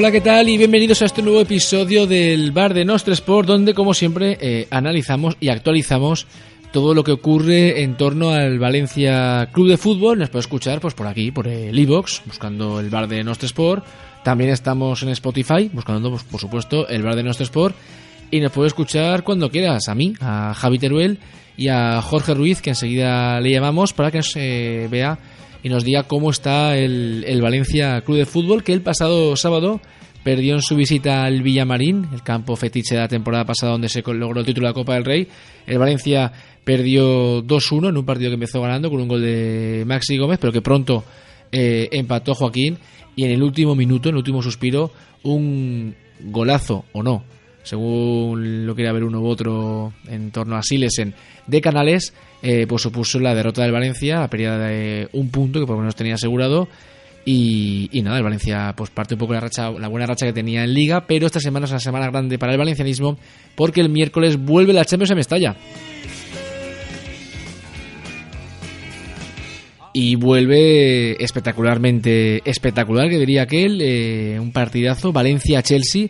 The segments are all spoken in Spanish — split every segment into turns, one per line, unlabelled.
Hola, ¿qué tal? Y bienvenidos a este nuevo episodio del Bar de Nostre Sport, donde, como siempre, eh, analizamos y actualizamos todo lo que ocurre en torno al Valencia Club de Fútbol. Nos puede escuchar pues por aquí, por el iBox, buscando el Bar de Nostre Sport. También estamos en Spotify, buscando, pues, por supuesto, el Bar de Nostre Sport. Y nos puede escuchar cuando quieras, a mí, a Javi Teruel y a Jorge Ruiz, que enseguida le llamamos para que nos vea y nos diga cómo está el, Valencia Club de Fútbol, que el pasado sábado perdió en su visita al Villamarín, el campo fetiche de la temporada pasada donde se logró el título de la Copa del Rey. El Valencia perdió 2-1 en un partido que empezó ganando con un gol de Maxi Gómez, pero que pronto eh, empató Joaquín y en el último minuto, en el último suspiro, un golazo o no, según lo quería ver uno u otro en torno a Silesen de Canales, eh, pues supuso la derrota del Valencia, la pérdida de un punto que por lo menos tenía asegurado. Y, y, nada, el Valencia pues parte un poco la racha, la buena racha que tenía en Liga, pero esta semana es una semana grande para el valencianismo porque el miércoles vuelve la Champions a Mestalla. Y vuelve espectacularmente espectacular, que diría aquel, eh, un partidazo, Valencia-Chelsea,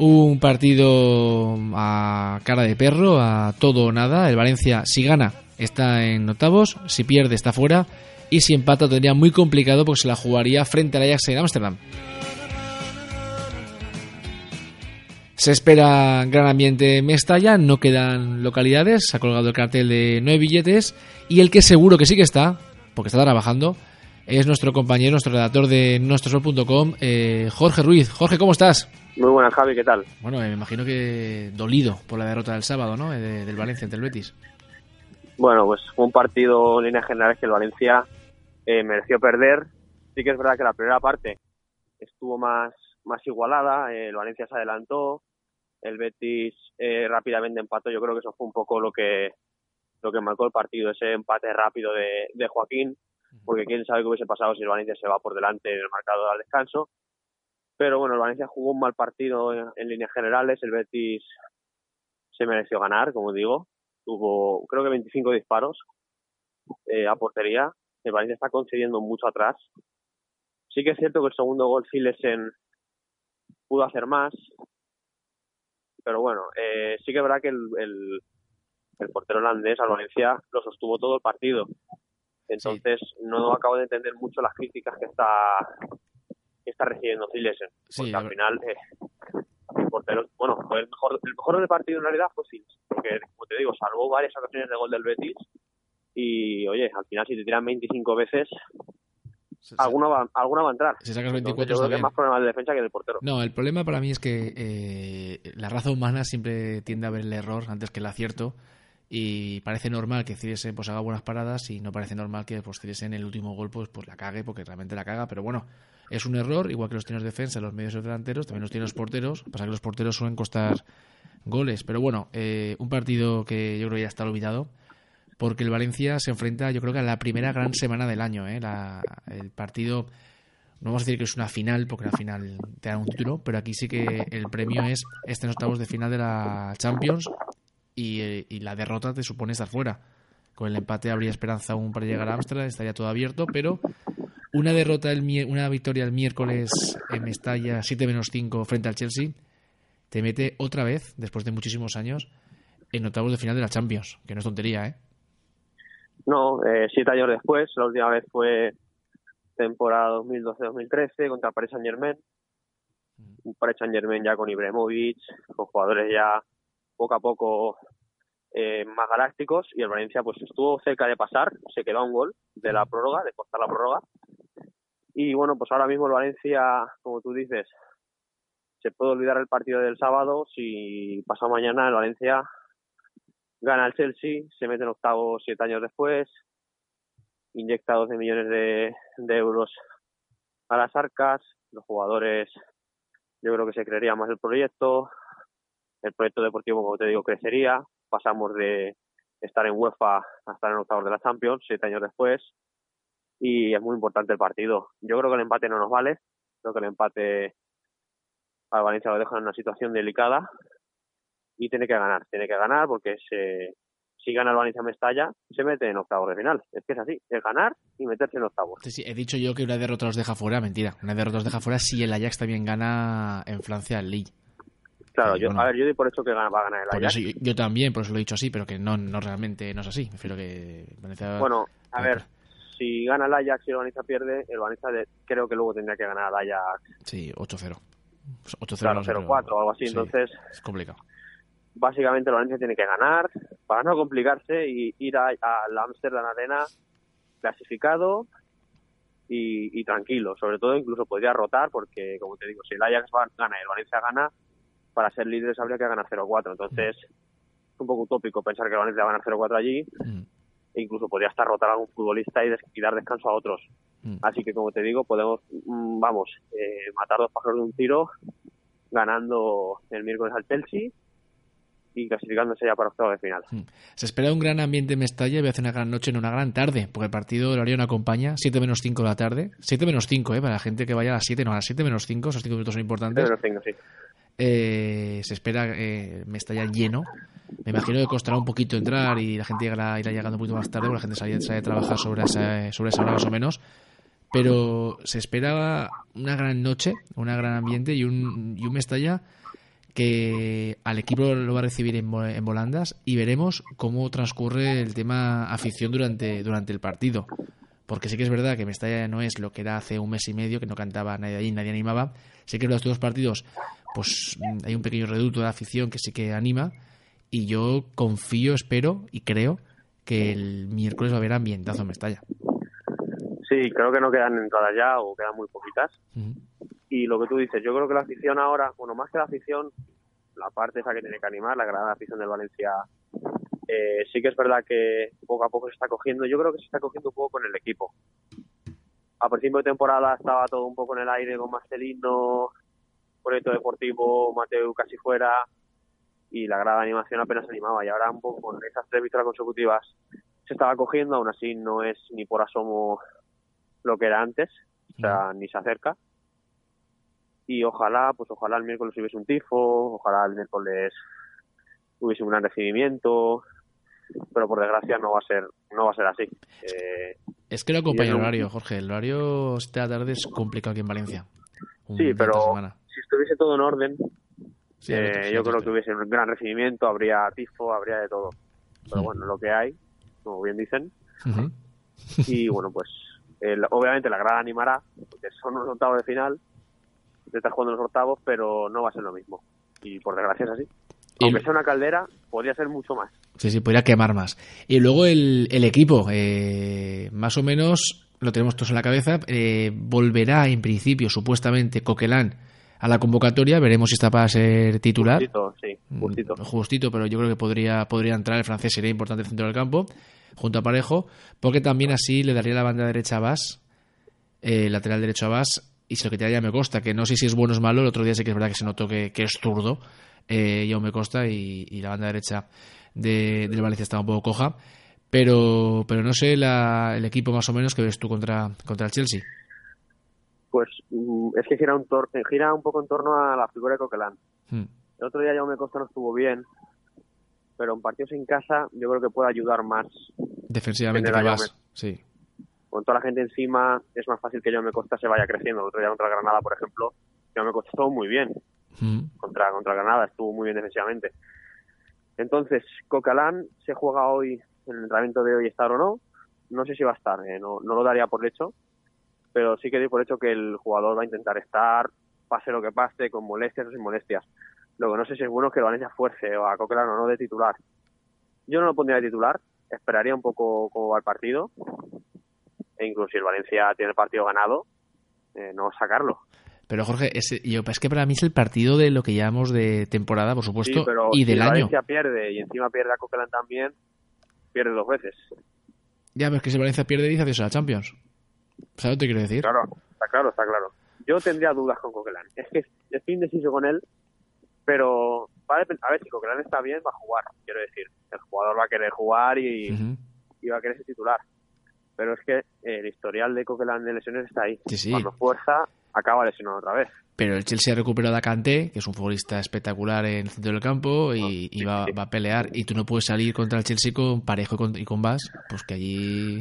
un partido a cara de perro, a todo o nada. El Valencia, si gana, está en octavos, si pierde, está fuera, y si empata, tendría muy complicado porque se la jugaría frente al Ajax en Ámsterdam. Se espera gran ambiente en Mestalla, no quedan localidades, se ha colgado el cartel de nueve billetes, y el que seguro que sí que está, porque está trabajando, es nuestro compañero, nuestro redactor de nuestrosol.com, eh, Jorge Ruiz. Jorge, ¿cómo estás?
Muy buenas, Javi, ¿qué tal?
Bueno, me imagino que dolido por la derrota del sábado, ¿no? De, del Valencia ante el Betis.
Bueno, pues fue un partido en líneas generales que el Valencia eh, mereció perder. Sí que es verdad que la primera parte estuvo más, más igualada, eh, el Valencia se adelantó, el Betis eh, rápidamente empató. Yo creo que eso fue un poco lo que lo que marcó el partido, ese empate rápido de, de Joaquín, porque quién sabe qué hubiese pasado si el Valencia se va por delante en el marcador al descanso. Pero bueno, el Valencia jugó un mal partido en, en líneas generales, el Betis se mereció ganar, como digo, tuvo creo que 25 disparos eh, a portería, el Valencia está concediendo mucho atrás. Sí que es cierto que el segundo gol Silesen pudo hacer más, pero bueno, eh, sí que es verdad que el, el, el portero holandés al Valencia lo sostuvo todo el partido. Entonces, sí. no acabo de entender mucho las críticas que está que está recibiendo Silesen. Porque sí, al final, eh, el portero, bueno, el mejor, el mejor del partido en realidad fue Silesen. Porque, como te digo, salvó varias ocasiones de gol del Betis. Y, oye, al final, si te tiran 25 veces, sí, alguna, va, alguna va a entrar.
Si sacas 24,
Entonces, yo creo que es más problema de defensa que del portero.
No, el problema para mí es que eh, la raza humana siempre tiende a ver el error antes que el acierto y parece normal que Ciriesen pues haga buenas paradas y no parece normal que pues en el último gol pues, pues la cague porque realmente la caga pero bueno es un error igual que los tienen defensa los medios delanteros también los tienen los porteros pasa que los porteros suelen costar goles pero bueno eh, un partido que yo creo que ya está olvidado porque el Valencia se enfrenta yo creo que a la primera gran semana del año ¿eh? la, el partido no vamos a decir que es una final porque la final te da un título pero aquí sí que el premio es este en octavos de final de la Champions y, y, la derrota te supone estar fuera. Con el empate habría esperanza aún para llegar a Amsterdam, estaría todo abierto, pero una derrota, el, una victoria el miércoles en Mestalla 7 menos 5 frente al Chelsea, te mete otra vez, después de muchísimos años, en octavos de final de la Champions, que no es tontería, ¿eh?
No, eh, siete años después, la última vez fue temporada 2012-2013 contra Paris Saint Germain. Un Paris Saint Germain ya con Ibrahimovic, con jugadores ya poco a poco eh, más galácticos y el Valencia pues estuvo cerca de pasar, se quedó a un gol de la prórroga, de cortar la prórroga. Y bueno, pues ahora mismo el Valencia, como tú dices, se puede olvidar el partido del sábado si pasa mañana el Valencia gana el Chelsea, se mete en octavos siete años después, inyecta 12 millones de, de euros a las arcas, los jugadores yo creo que se creería más el proyecto, el proyecto deportivo, como te digo, crecería. Pasamos de estar en UEFA a estar en octavos de la Champions, siete años después. Y es muy importante el partido. Yo creo que el empate no nos vale. Creo que el empate a Valencia lo deja en una situación delicada. Y tiene que ganar, tiene que ganar porque se, si gana el Valencia Mestalla, se mete en octavos de final. Es que es así, es ganar y meterse en octavos.
He dicho yo que una derrota los deja fuera, mentira. Una derrota los deja fuera si el Ajax también gana en Francia el Lille.
Claro, yo, a ver, yo doy por hecho que va a ganar el Ajax.
yo, también, por eso lo he dicho así, pero que no, no realmente no es así. Prefiero que
Bueno, a ver, si gana el Ajax y el Valencia pierde, el Valencia creo que luego tendría que ganar el Ajax.
Sí, 8-0. 8-0
claro, 0-4 o algo así, entonces...
Es complicado
básicamente el Valencia tiene que ganar para no complicarse y ir a, la Amsterdam Arena clasificado y, tranquilo. Sobre todo incluso podría rotar porque, como te digo, si el Ajax gana y el Valencia gana, para ser líderes habría que ganar 0-4. Entonces es un poco utópico pensar que el Valencia va a ganar 0-4 allí. Mm. E incluso podría estar rotar a algún futbolista y, dar descanso a otros. Mm. Así que, como te digo, podemos, mm, vamos, eh, matar dos pájaros de un tiro ganando el miércoles al Chelsea y clasificándose ya para octavos de final. Hmm.
Se espera un gran ambiente en Mestalla y voy a hacer una gran noche en una gran tarde, porque el partido horario no acompaña, 7 menos 5 de la tarde, 7 menos 5, ¿eh? para la gente que vaya a las 7, no, a las 7 menos 5, esos 5 minutos son importantes.
7 menos 5, sí.
Eh, se espera eh, Mestalla lleno. Me imagino que costará un poquito entrar y la gente irá llegando un poquito más tarde, porque la gente sale, sale a trabajar sobre esa, sobre esa hora más o menos. Pero se espera una gran noche, un gran ambiente y un, y un Mestalla que al equipo lo va a recibir en, volandas y veremos cómo transcurre el tema afición durante, durante el partido. Porque sí que es verdad que Mestalla no es lo que era hace un mes y medio, que no cantaba nadie allí, nadie animaba. Sí que los dos partidos pues hay un pequeño reducto de afición que sí que anima y yo confío, espero y creo que el miércoles va a haber ambientazo en Mestalla.
Sí, creo que no quedan entradas ya o quedan muy poquitas. Y lo que tú dices, yo creo que la afición ahora, bueno, más que la afición, la parte esa que tiene que animar, la gran afición del Valencia, eh, sí que es verdad que poco a poco se está cogiendo. Yo creo que se está cogiendo un poco con el equipo. A principio de temporada estaba todo un poco en el aire con Marcelino, proyecto deportivo, Mateo casi fuera, y la grada de animación apenas se animaba. Y ahora un poco con esas tres victorias consecutivas se estaba cogiendo, aún así no es ni por asomo lo que era antes, o sea, ni se acerca y ojalá, pues ojalá el miércoles hubiese un tifo, ojalá el miércoles hubiese un gran recibimiento, pero por desgracia no va a ser no va a ser así. Eh,
es que lo acompaña el horario, Jorge. El horario esta tarde es complicado aquí en Valencia.
sí, pero si estuviese todo en orden, eh, yo creo que hubiese un gran recibimiento, habría tifo, habría de todo. Pero bueno, lo que hay, como bien dicen. Y bueno, pues obviamente la grada animará, porque son unos octavos de final, de estar jugando los octavos, pero no va a ser lo mismo. Y por desgracia es así. Aunque sea una caldera, podría ser mucho más.
Sí, sí, podría quemar más. Y luego el, el equipo, eh, más o menos lo tenemos todos en la cabeza, eh, volverá en principio, supuestamente, Coquelán a la convocatoria, veremos si está para ser titular.
Justito, sí, mm, justito.
Justito, pero yo creo que podría, podría entrar, el francés sería importante el centro del campo, junto a Parejo, porque también así le daría la banda derecha a Bas, eh, lateral derecho a Bas, y si lo que te ya me costa, que no sé si es bueno o es malo, el otro día sí que es verdad que se notó que, es zurdo, eh, y aún me costa, y, la banda derecha de, del Valencia está un poco coja, pero, pero no sé el equipo más o menos que ves tú contra, contra el Chelsea.
Pues mm, es que gira un, gira un poco en torno a la figura de Coquelán. Hmm. El otro día me Costa no estuvo bien, pero en partidos en casa yo creo que puede ayudar más.
Defensivamente que vas, sí
con toda la gente encima es más fácil que me Costa se vaya creciendo. El otro día contra Granada, por ejemplo, me Costa estuvo muy bien. Mm. Contra, contra Granada estuvo muy bien defensivamente. Entonces, Cocalán se juega hoy, en el entrenamiento de hoy estar o no. No sé si va a estar, eh, no, no lo daría por hecho, pero sí que doy por hecho que el jugador va a intentar estar, pase lo que pase, con molestias o sin molestias. Luego, no sé si es bueno que Valencia fuerce o a Coquelán o no de titular. Yo no lo pondría de titular, esperaría un poco cómo va el partido e incluso si el Valencia tiene el partido ganado, eh, no sacarlo.
Pero Jorge, es, yo, es que para mí es el partido de lo que llamamos de temporada, por supuesto, y del
año.
Si
Valencia pierde y encima pierde a Coquelin también, pierde dos veces.
Ya, pero es que si Valencia pierde, dice adiós a la Champions. ¿Sabes lo que quiero decir?
Claro, está claro, está claro. Yo tendría dudas con Coquelin. Es que estoy indeciso con él, pero a ver si Coquelin está bien, va a jugar, quiero decir. El jugador va a querer jugar y, y va a querer ser titular pero es que el historial de Coquelin de lesiones está ahí. Cuando fuerza, acaba lesionado otra vez.
Pero el Chelsea ha recuperado a Kanté, que es un futbolista espectacular en el centro del campo y, va, a pelear. Y tú no puedes salir contra el Chelsea con Parejo y con, y con Bas, pues que allí...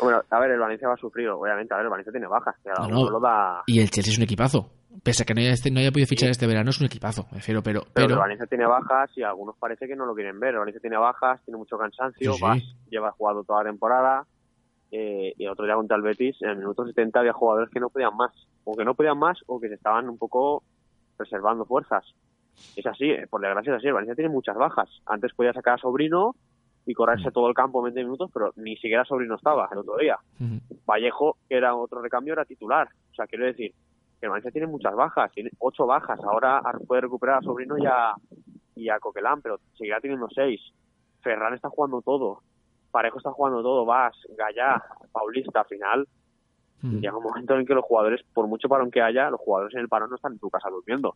Bueno, a ver, el Valencia va a sufrir, obviamente. A ver, el Valencia tiene bajas.
Y el Chelsea es un equipazo. Pese a que no haya, este, no haya podido fichar este verano, es un equipazo, me refiero, pero,
pero... el Valencia tiene bajas y algunos parece que no lo quieren ver. El Valencia tiene bajas, tiene mucho cansancio, Bas lleva jugado toda la temporada eh, y el otro día contra el Betis, en el minuto 70 había jugadores que no podían más o que no podían más o que se estaban un poco reservando fuerzas. Es así, eh, por desgracia es así. Valencia tiene muchas bajas. Antes podía sacar a Sobrino y correrse todo el campo en 20 minutos, pero ni siquiera Sobrino estaba el otro día. Vallejo, que era otro recambio, era titular. O sea, quiero decir que Valencia tiene muchas bajas, tiene ocho bajas. Ahora puede recuperar a Sobrino y a, y a Coquelán, pero seguirá teniendo seis. Ferran está jugando todo. Parejo está jugando todo. Vas, Gallá, Paulista, al final Mm. Llega un momento en que los jugadores, por mucho parón que haya, los jugadores en el parón no están en tu casa durmiendo.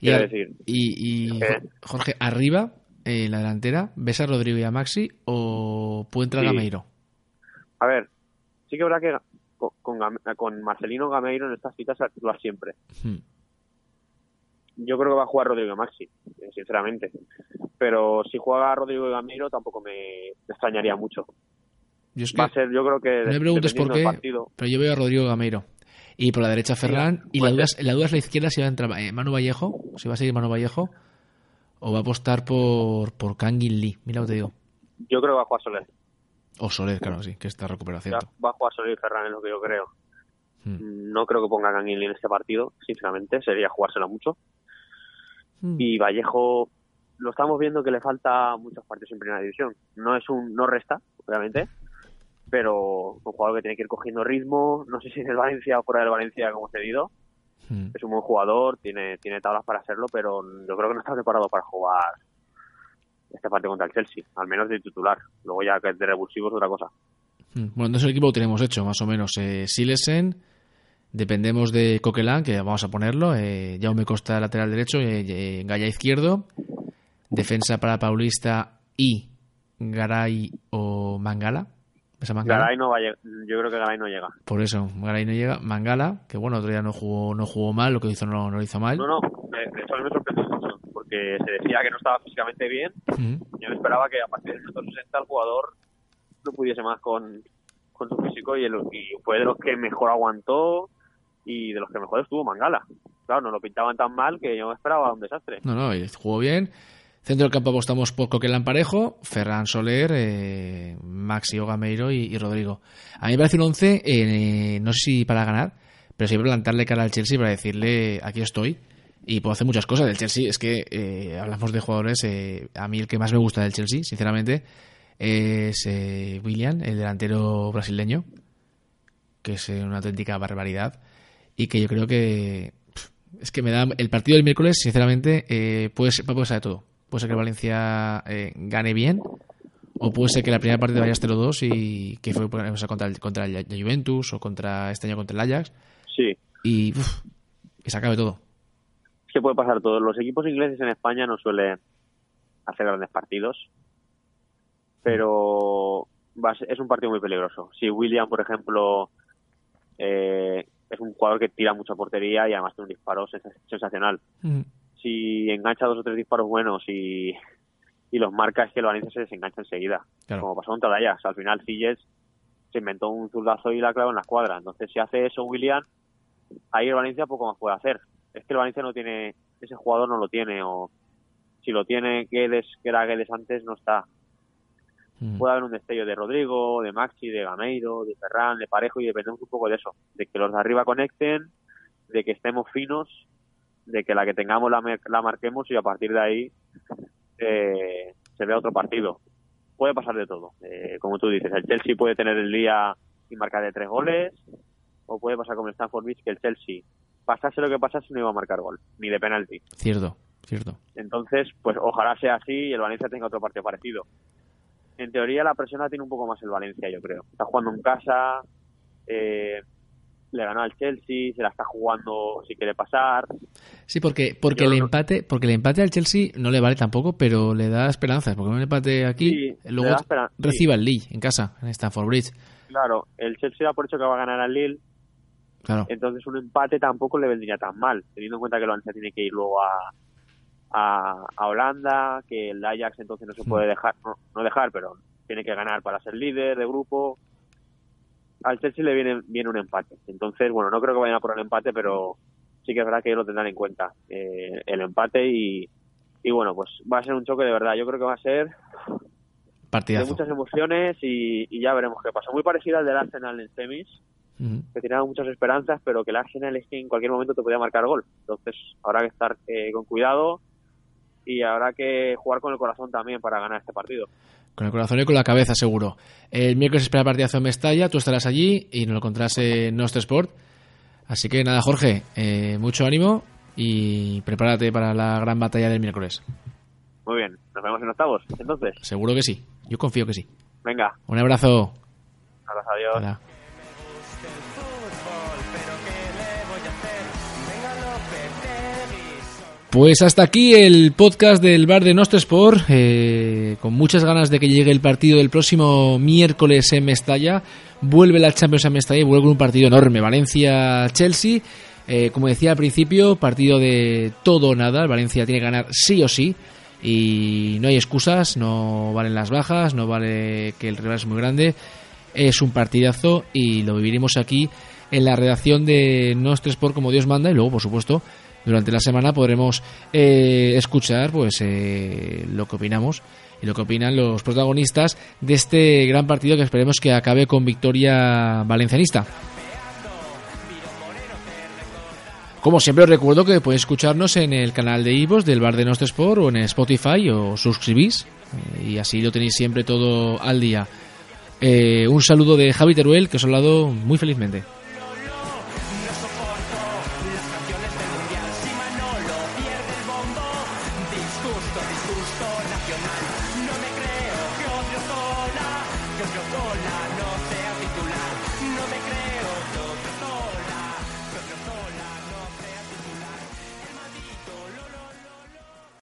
Y, decir, y, Jorge, arriba, en la delantera, ¿ves a Rodrigo y a Maxi o puede entrar Gameiro?
A ver, sí que habrá que con, con, Marcelino Gameiro en estas citas actúa siempre. Hmm. Yo creo que va a jugar Rodrigo Maxi, eh, sinceramente. Pero si juega Rodrigo y Gameiro tampoco me extrañaría mucho. Yo va a ser, yo creo que.
No me preguntes por qué, pero yo veo a Rodrigo Gameiro. Y por la derecha Ferran. y la duda, es, la duda es la izquierda si va a entrar eh, Manu Vallejo, si va a seguir Manu Vallejo, o va a apostar por, por Kangin Lee. Mira lo que te digo.
Yo creo que va a jugar Soler.
O Soler, claro, sí, que está recuperación.
Va a jugar Soler y Ferran, es lo que yo creo. Hmm. No creo que ponga Kangin Lee en este partido, sinceramente. Sería jugárselo mucho. Hmm. Y Vallejo, lo estamos viendo que le falta muchos partidos en primera división. No es un, no resta, obviamente pero un jugador que tiene que ir cogiendo ritmo, no sé si en el Valencia o fuera del Valencia como cedido. Hmm. Es un buen jugador, tiene, tiene tablas para hacerlo, pero yo creo que no está preparado para jugar este partido contra el Chelsea, al menos de titular. Luego ya que de revulsivo es otra cosa.
Hmm. Bueno, entonces el equipo lo tenemos hecho, más o menos. Eh, Silesen, dependemos de Coquelin, que vamos a ponerlo. Eh, Jaume Costa, lateral derecho, eh, eh, Gaya izquierdo. Defensa para Paulista y Garay o Mangala.
Garay no va yo creo que Garay no llega.
Por eso, Garay no llega. Mangala, que bueno, otro día no jugó, no jugó mal, lo que hizo no, lo hizo mal.
No, no, de hecho a me sorprendió mucho, porque se decía que no estaba físicamente bien. Yo me esperaba que a partir del minuto 60 el jugador no pudiese más con, con su físico y, fue de los que mejor aguantó y de los que mejor estuvo Mangala. Claro, no lo pintaban tan mal que yo esperaba un desastre.
No, no, jugó bien. Centro del campo apostamos por Coquelán Parejo, Ferran Soler, eh, Maxi Gameiro y, Rodrigo. A mí me parece un 11, eh, no sé si para ganar, pero siempre plantarle cara al Chelsea para decirle aquí estoy y puedo hacer muchas cosas. Del Chelsea es que eh, hablamos de jugadores, eh, a mí el que más me gusta del Chelsea, sinceramente, es William, el delantero brasileño, que es una auténtica barbaridad y que yo creo que es que me da el partido del miércoles, sinceramente, puede, ser, puede ser de todo puede ser que Valencia eh, gane bien, o puede ser que la primera parte vaya 0-2 y que fue contra, el, contra el Juventus o contra este año contra el Ajax.
Sí.
Y que se acabe todo.
Es que puede pasar todo. Los equipos ingleses en España no suelen hacer grandes partidos, pero es un partido muy peligroso. Si William, por ejemplo, eh, es un jugador que tira mucha portería y además tiene un disparo sensacional. Mm si engancha dos o tres disparos buenos y, los marca es que el Valencia se desengancha enseguida. Como pasó contra el Al final Silles se inventó un zurdazo y la clava en la escuadra. Entonces si hace eso William, ahí el Valencia poco más puede hacer. Es que el Valencia no tiene, ese jugador no lo tiene o si lo tiene Guedes, que era Guedes antes, no está. Mm. Puede haber un destello de Rodrigo, de Maxi, de Gameiro, de Ferran, de Parejo y dependemos un poco de eso, de que los de arriba conecten, de que estemos finos de que la que tengamos la, la marquemos y a partir de ahí eh, se vea otro partido. Puede pasar de todo. Eh, como tú dices, el Chelsea puede tener el día y marcar de tres goles, o puede pasar como el Stanford Beach que el Chelsea, pasase lo que pasase, no iba a marcar gol, ni de penalti.
Cierto, cierto.
Entonces, pues ojalá sea así y el Valencia tenga otro partido parecido. En teoría, la presión la tiene un poco más el Valencia, yo creo. Está jugando en casa, eh, le ganó al Chelsea, se la está jugando si quiere pasar.
Sí, porque porque el empate, porque el empate al Chelsea no le vale tampoco, pero le da esperanzas, porque un empate aquí luego reciba el Lille en casa, en Stamford Bridge.
Claro, el Chelsea da por hecho que va a ganar al Lille Entonces un empate tampoco le vendría tan mal, teniendo en cuenta que el Valencia tiene que ir luego a, a, Holanda, que el Ajax entonces no se puede dejar, no, dejar, pero tiene que ganar para ser líder de grupo. Al Chelsea le viene bien un empate. Entonces, bueno, no creo que vayan a por el empate, pero sí que es verdad que ellos lo tendrán en cuenta, eh, el empate y, y bueno, pues va a ser un choque de verdad. Yo creo que va a ser
Partidazo.
de muchas emociones y, ya veremos qué pasa. Muy parecido al del Arsenal en semis, que tenía muchas esperanzas, pero que el Arsenal es que en cualquier momento te podía marcar gol. Entonces habrá que estar eh, con cuidado y habrá que jugar con el corazón también para ganar este partido.
Con el corazón y con la cabeza, seguro. El miércoles espera partidazo en Mestalla, tú estarás allí y nos lo encontrarás en Nostro Sport. Así que nada, Jorge, eh, mucho ánimo y prepárate para la gran batalla del miércoles.
Muy bien, nos vemos en octavos, entonces.
Seguro que sí, yo confío que sí.
Venga.
Un abrazo.
adiós.
Pues hasta aquí el podcast del bar de Nostro Sport, eh, con muchas ganas de que llegue el partido del próximo miércoles en Mestalla. Vuelve la Champions en Mestalla y vuelve un partido enorme, Valencia-Chelsea. Eh, como decía al principio, partido de todo o nada. Valencia tiene que ganar sí o sí. Y no hay excusas, no valen las bajas, no vale que el rival es muy grande. Es un partidazo y lo viviremos aquí en la redacción de Nostro Sport como Dios manda y luego, por supuesto, durante la semana podremos eh, escuchar pues eh, lo que opinamos y lo que opinan los protagonistas de este gran partido que esperemos que acabe con victoria valencianista. Como siempre os recuerdo que podéis escucharnos en el canal de Ivos del Bar de Nostro Sport o en Spotify o suscribís eh, y así lo tenéis siempre todo al día. un saludo de Javi Teruel que os ha hablado muy felizmente.